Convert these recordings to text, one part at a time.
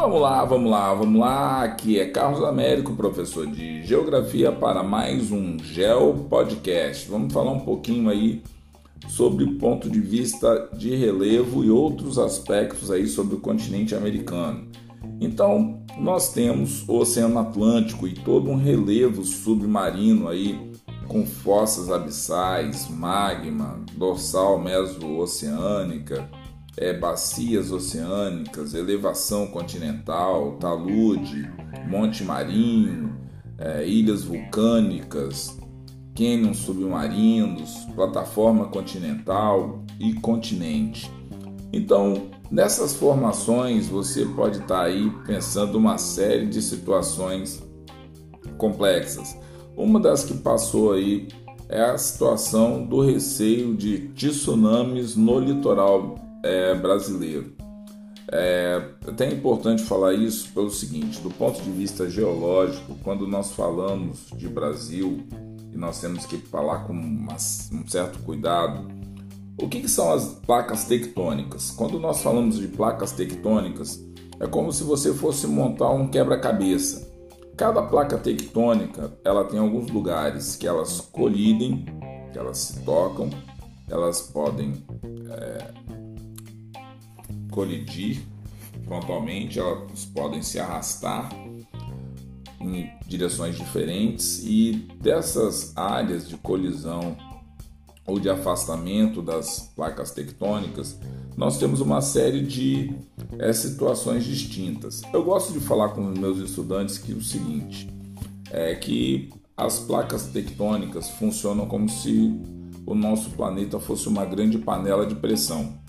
Vamos lá, vamos lá, vamos lá. Aqui é Carlos Américo, professor de Geografia, para mais um Geo Podcast. Vamos falar um pouquinho aí sobre ponto de vista de relevo e outros aspectos aí sobre o continente americano. Então, nós temos o Oceano Atlântico e todo um relevo submarino aí com fossas abissais, magma, dorsal meso-oceânica, é, bacias oceânicas, elevação continental, talude, monte marinho, é, ilhas vulcânicas, cânions submarinos, plataforma continental e continente. Então, nessas formações você pode estar tá aí pensando uma série de situações complexas. Uma das que passou aí é a situação do receio de tsunamis no litoral é, brasileiro. É até importante falar isso pelo seguinte: do ponto de vista geológico, quando nós falamos de Brasil e nós temos que falar com uma, um certo cuidado, o que, que são as placas tectônicas? Quando nós falamos de placas tectônicas, é como se você fosse montar um quebra-cabeça. Cada placa tectônica ela tem alguns lugares que elas colidem, que elas se tocam, elas podem é, colidir frontalmente, elas podem se arrastar em direções diferentes e dessas áreas de colisão ou de afastamento das placas tectônicas, nós temos uma série de é, situações distintas. Eu gosto de falar com os meus estudantes que o seguinte é que as placas tectônicas funcionam como se o nosso planeta fosse uma grande panela de pressão.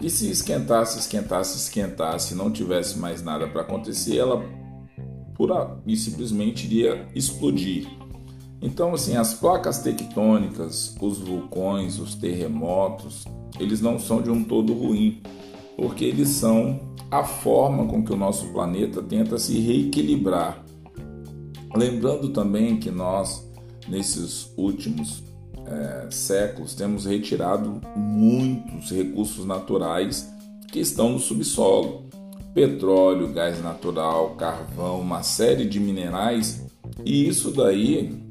E se esquentasse, esquentasse, esquentasse, não tivesse mais nada para acontecer, ela pura e simplesmente iria explodir. Então, assim, as placas tectônicas, os vulcões, os terremotos, eles não são de um todo ruim, porque eles são a forma com que o nosso planeta tenta se reequilibrar. Lembrando também que nós, nesses últimos é, séculos, temos retirado muitos recursos naturais que estão no subsolo: petróleo, gás natural, carvão, uma série de minerais, e isso daí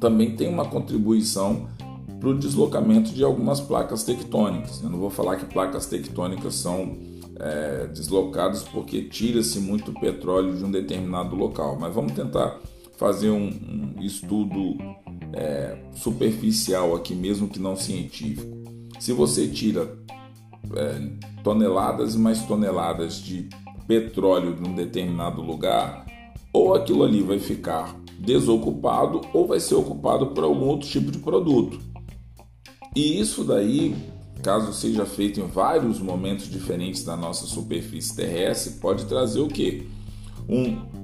também tem uma contribuição para o deslocamento de algumas placas tectônicas. Eu não vou falar que placas tectônicas são é, deslocadas porque tira-se muito petróleo de um determinado local, mas vamos tentar fazer um, um estudo é, superficial aqui, mesmo que não científico. Se você tira é, toneladas e mais toneladas de petróleo de um determinado lugar, ou aquilo ali vai ficar desocupado ou vai ser ocupado por algum outro tipo de produto. E isso daí, caso seja feito em vários momentos diferentes da nossa superfície terrestre, pode trazer o que? Um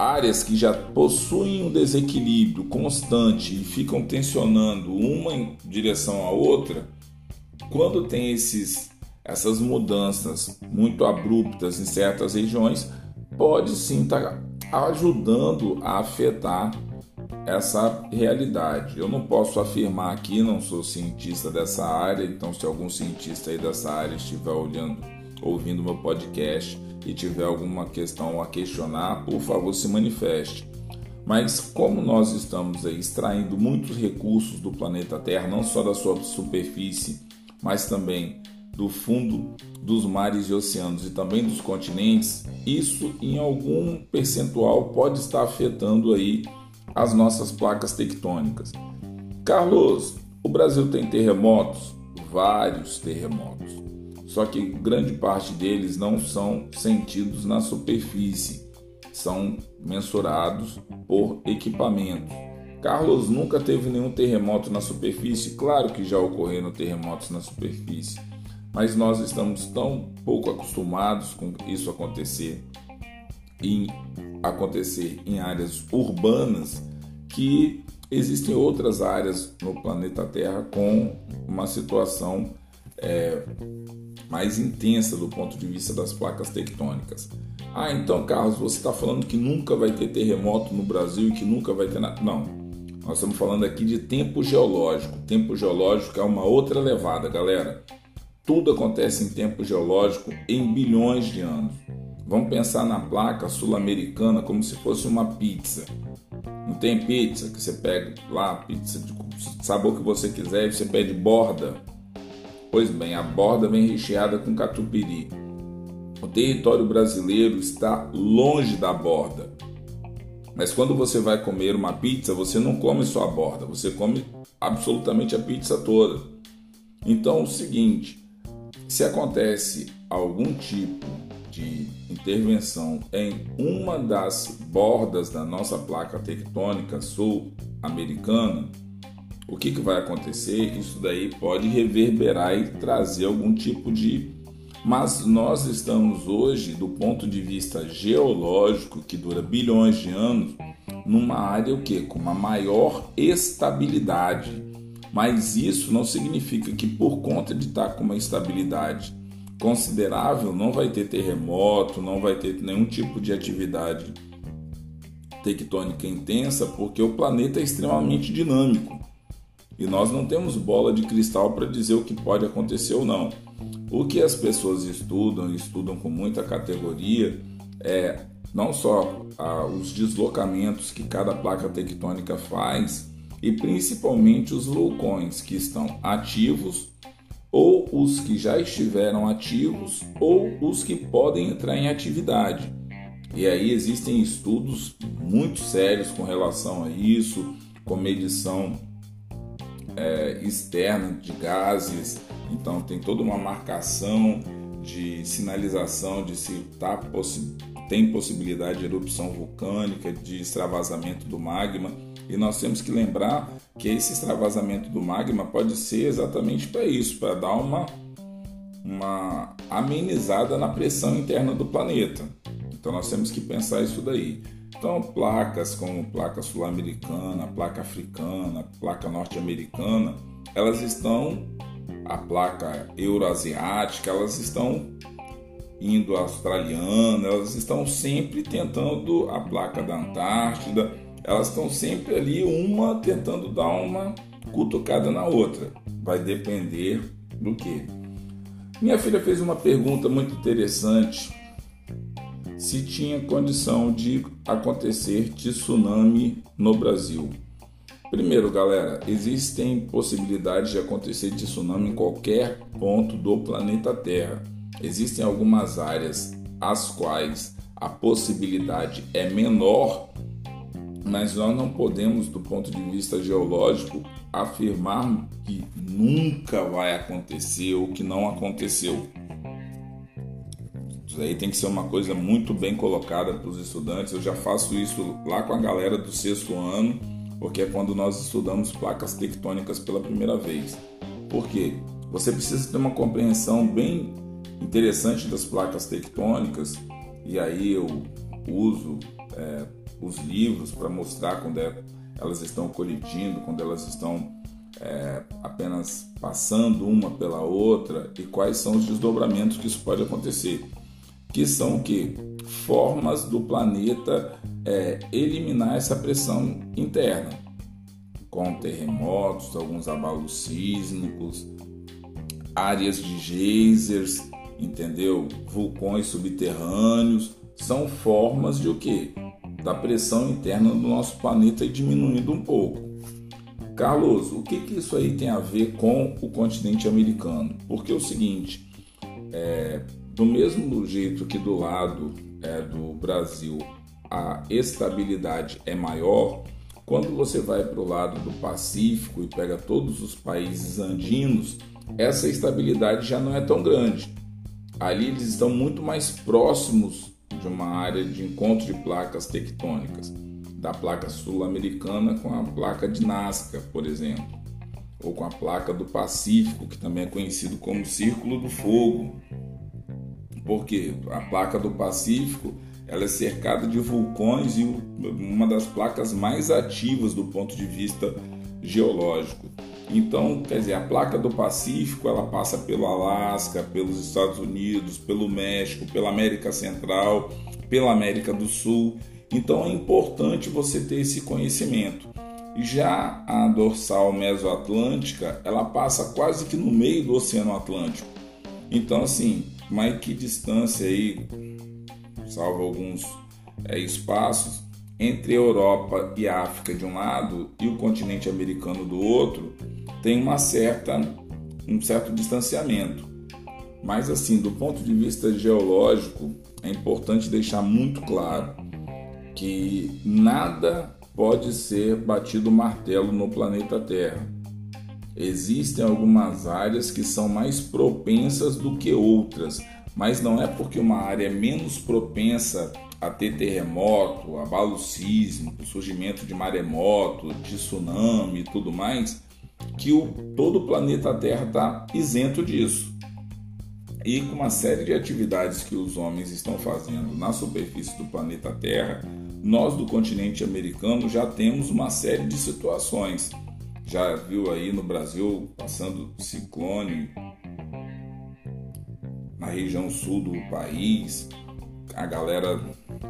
áreas que já possuem um desequilíbrio constante e ficam tensionando uma em direção à outra, quando tem esses, essas mudanças muito abruptas em certas regiões, pode sim estar tá ajudando a afetar essa realidade. Eu não posso afirmar aqui, não sou cientista dessa área, então se algum cientista aí dessa área estiver olhando, ouvindo meu podcast, e tiver alguma questão a questionar, por favor se manifeste. Mas como nós estamos extraindo muitos recursos do planeta Terra, não só da sua superfície, mas também do fundo dos mares e oceanos e também dos continentes, isso em algum percentual pode estar afetando aí as nossas placas tectônicas. Carlos, o Brasil tem terremotos, vários terremotos só que grande parte deles não são sentidos na superfície, são mensurados por equipamentos. Carlos nunca teve nenhum terremoto na superfície, claro que já ocorreram terremotos na superfície, mas nós estamos tão pouco acostumados com isso acontecer em acontecer em áreas urbanas que existem outras áreas no planeta Terra com uma situação é, mais intensa do ponto de vista das placas tectônicas. Ah, então, Carlos, você está falando que nunca vai ter terremoto no Brasil e que nunca vai ter nada. Não. Nós estamos falando aqui de tempo geológico. Tempo geológico é uma outra levada, galera. tudo acontece em tempo geológico em bilhões de anos. Vamos pensar na placa sul-americana como se fosse uma pizza. Não tem pizza que você pega lá, pizza de sabor que você quiser e você pede borda. Pois bem, a borda vem recheada com catupiry. O território brasileiro está longe da borda. Mas quando você vai comer uma pizza, você não come só a borda, você come absolutamente a pizza toda. Então, é o seguinte, se acontece algum tipo de intervenção em uma das bordas da nossa placa tectônica sul-americana, o que, que vai acontecer? Isso daí pode reverberar e trazer algum tipo de. Mas nós estamos hoje, do ponto de vista geológico, que dura bilhões de anos, numa área o que? Com uma maior estabilidade mas isso não significa que por conta de estar com uma estabilidade considerável, não vai ter terremoto, não vai ter nenhum tipo de atividade tectônica intensa, porque o planeta é extremamente dinâmico. E nós não temos bola de cristal para dizer o que pode acontecer ou não. O que as pessoas estudam, estudam com muita categoria, é não só os deslocamentos que cada placa tectônica faz, e principalmente os vulcões que estão ativos ou os que já estiveram ativos ou os que podem entrar em atividade. E aí existem estudos muito sérios com relação a isso, com medição é, externa de gases, então tem toda uma marcação de sinalização de se tá possi tem possibilidade de erupção vulcânica, de extravasamento do magma. E nós temos que lembrar que esse extravasamento do magma pode ser exatamente para isso, para dar uma, uma amenizada na pressão interna do planeta. Então nós temos que pensar isso daí. Então, placas como placa sul-americana, placa africana, placa norte-americana, elas estão, a placa euroasiática, elas estão indo australiana, elas estão sempre tentando a placa da Antártida, elas estão sempre ali, uma tentando dar uma cutucada na outra. Vai depender do que. Minha filha fez uma pergunta muito interessante: se tinha condição de acontecer tsunami no Brasil. Primeiro, galera, existem possibilidades de acontecer tsunami em qualquer ponto do planeta Terra. Existem algumas áreas as quais a possibilidade é menor mas nós não podemos, do ponto de vista geológico, afirmar que nunca vai acontecer ou que não aconteceu. Isso aí tem que ser uma coisa muito bem colocada para os estudantes. Eu já faço isso lá com a galera do sexto ano, porque é quando nós estudamos placas tectônicas pela primeira vez. Por quê? Você precisa ter uma compreensão bem interessante das placas tectônicas, e aí eu uso é, os livros para mostrar quando é, elas estão colidindo, quando elas estão é, apenas passando uma pela outra e quais são os desdobramentos que isso pode acontecer, que são que formas do planeta é, eliminar essa pressão interna, com terremotos, alguns abalos sísmicos, áreas de geysers, entendeu? Vulcões subterrâneos, são formas de o que? da pressão interna do nosso planeta diminuindo um pouco. Carlos, o que, que isso aí tem a ver com o continente americano? Porque é o seguinte, é, do mesmo jeito que do lado é, do Brasil a estabilidade é maior, quando você vai para o lado do Pacífico e pega todos os países andinos, essa estabilidade já não é tão grande. Ali eles estão muito mais próximos de uma área de encontro de placas tectônicas, da placa sul-americana com a placa de Nazca, por exemplo, ou com a placa do Pacífico, que também é conhecido como Círculo do Fogo. Porque a placa do Pacífico ela é cercada de vulcões e uma das placas mais ativas do ponto de vista geológico. Então, quer dizer, a placa do Pacífico ela passa pelo Alasca, pelos Estados Unidos, pelo México, pela América Central, pela América do Sul. Então é importante você ter esse conhecimento. Já a dorsal mesoatlântica, ela passa quase que no meio do Oceano Atlântico. Então, assim, mas que distância aí, salvo alguns é, espaços, entre Europa e África de um lado e o continente americano do outro, tem uma certa, um certo distanciamento. Mas assim, do ponto de vista geológico, é importante deixar muito claro que nada pode ser batido martelo no planeta Terra. Existem algumas áreas que são mais propensas do que outras, mas não é porque uma área é menos propensa a ter terremoto, abalo sísmico, surgimento de maremoto, de tsunami e tudo mais, que o, todo o planeta Terra está isento disso. E com uma série de atividades que os homens estão fazendo na superfície do planeta Terra, nós do continente americano já temos uma série de situações. Já viu aí no Brasil passando ciclone na região sul do país, a galera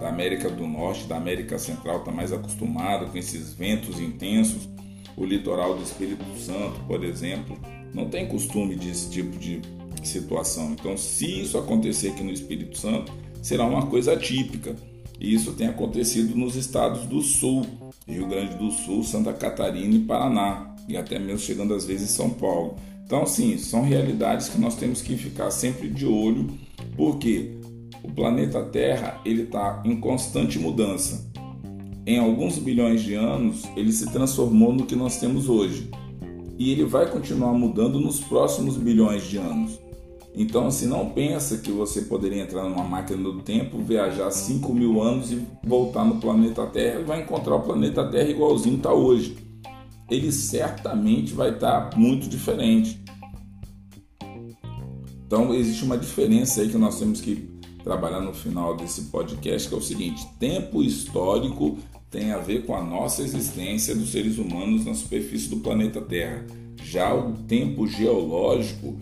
da América do Norte, da América Central está mais acostumada com esses ventos intensos. O litoral do Espírito Santo, por exemplo, não tem costume desse tipo de situação. Então, se isso acontecer aqui no Espírito Santo, será uma coisa atípica. E isso tem acontecido nos estados do Sul, Rio Grande do Sul, Santa Catarina e Paraná, e até mesmo chegando às vezes em São Paulo. Então, sim, são realidades que nós temos que ficar sempre de olho, porque o planeta Terra ele está em constante mudança. Em alguns bilhões de anos, ele se transformou no que nós temos hoje. E ele vai continuar mudando nos próximos bilhões de anos. Então, assim, não pensa que você poderia entrar numa máquina do tempo, viajar 5 mil anos e voltar no planeta Terra vai encontrar o planeta Terra igualzinho está hoje. Ele certamente vai estar tá muito diferente. Então, existe uma diferença aí que nós temos que trabalhar no final desse podcast, que é o seguinte: tempo histórico tem a ver com a nossa existência dos seres humanos na superfície do planeta Terra. Já o tempo geológico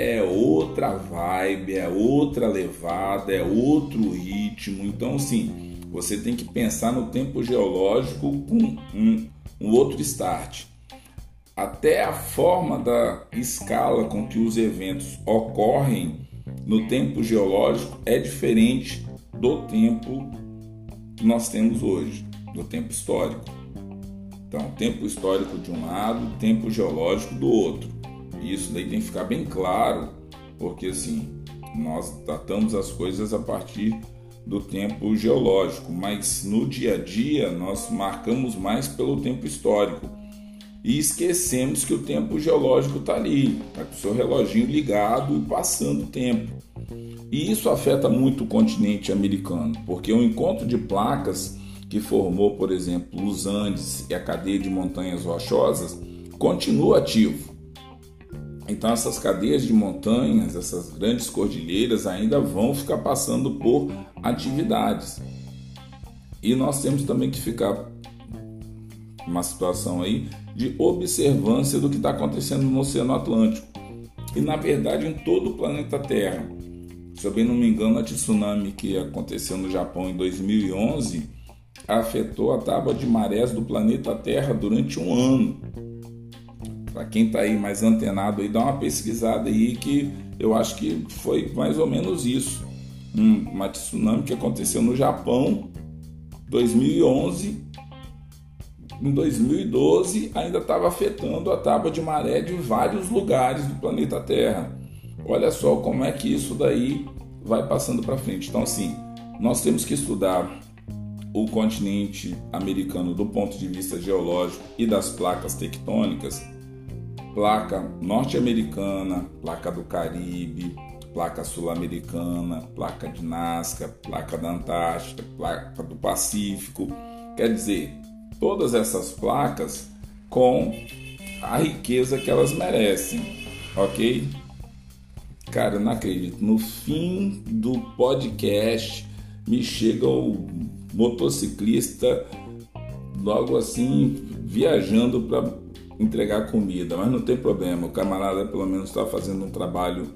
é outra vibe, é outra levada, é outro ritmo. Então, sim, você tem que pensar no tempo geológico com um, um outro start. Até a forma da escala com que os eventos ocorrem no tempo geológico é diferente do tempo que nós temos hoje, do tempo histórico. Então, tempo histórico de um lado, tempo geológico do outro. Isso daí tem que ficar bem claro, porque assim, nós tratamos as coisas a partir do tempo geológico, mas no dia a dia nós marcamos mais pelo tempo histórico e esquecemos que o tempo geológico está ali, está com o seu reloginho ligado e passando o tempo. E isso afeta muito o continente americano, porque o encontro de placas que formou, por exemplo, os Andes e a cadeia de montanhas rochosas continua ativo. Então essas cadeias de montanhas, essas grandes cordilheiras ainda vão ficar passando por atividades. E nós temos também que ficar uma situação aí de observância do que está acontecendo no Oceano Atlântico e na verdade em todo o planeta Terra. Se eu bem não me engano, a tsunami que aconteceu no Japão em 2011 afetou a tábua de marés do planeta Terra durante um ano. Para quem está aí mais antenado aí, dá uma pesquisada aí que eu acho que foi mais ou menos isso. uma tsunami que aconteceu no Japão 2011 em 2012 ainda estava afetando a tábua de maré de vários lugares do planeta Terra. Olha só como é que isso daí vai passando para frente. Então, assim, nós temos que estudar o continente americano do ponto de vista geológico e das placas tectônicas, placa norte-americana, placa do Caribe, placa sul-americana, placa de Nazca, placa da Antártica, placa do Pacífico. Quer dizer, todas essas placas com a riqueza que elas merecem, ok? Cara, não acredito. No fim do podcast me chega o motociclista logo assim viajando para entregar comida, mas não tem problema. O camarada pelo menos está fazendo um trabalho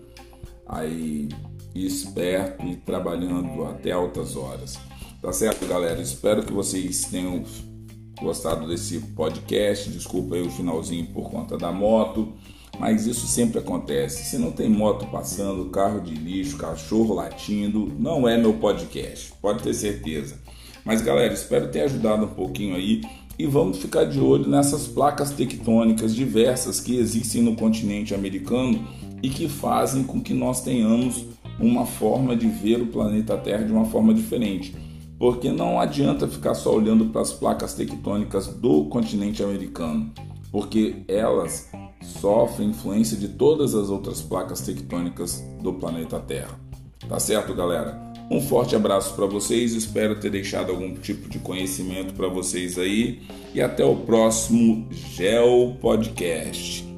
aí esperto e trabalhando até altas horas. Tá certo, galera? Espero que vocês tenham gostado desse podcast. Desculpa aí o finalzinho por conta da moto. mas isso sempre acontece. Se não tem moto passando, carro de lixo, cachorro latindo, não é meu podcast, pode ter certeza. Mas galera, espero ter ajudado um pouquinho aí e vamos ficar de olho nessas placas tectônicas diversas que existem no continente americano e que fazem com que nós tenhamos uma forma de ver o planeta Terra de uma forma diferente. Porque não adianta ficar só olhando para as placas tectônicas do continente americano, porque elas sofrem influência de todas as outras placas tectônicas do planeta Terra. Tá certo, galera? Um forte abraço para vocês, espero ter deixado algum tipo de conhecimento para vocês aí e até o próximo Gel Podcast.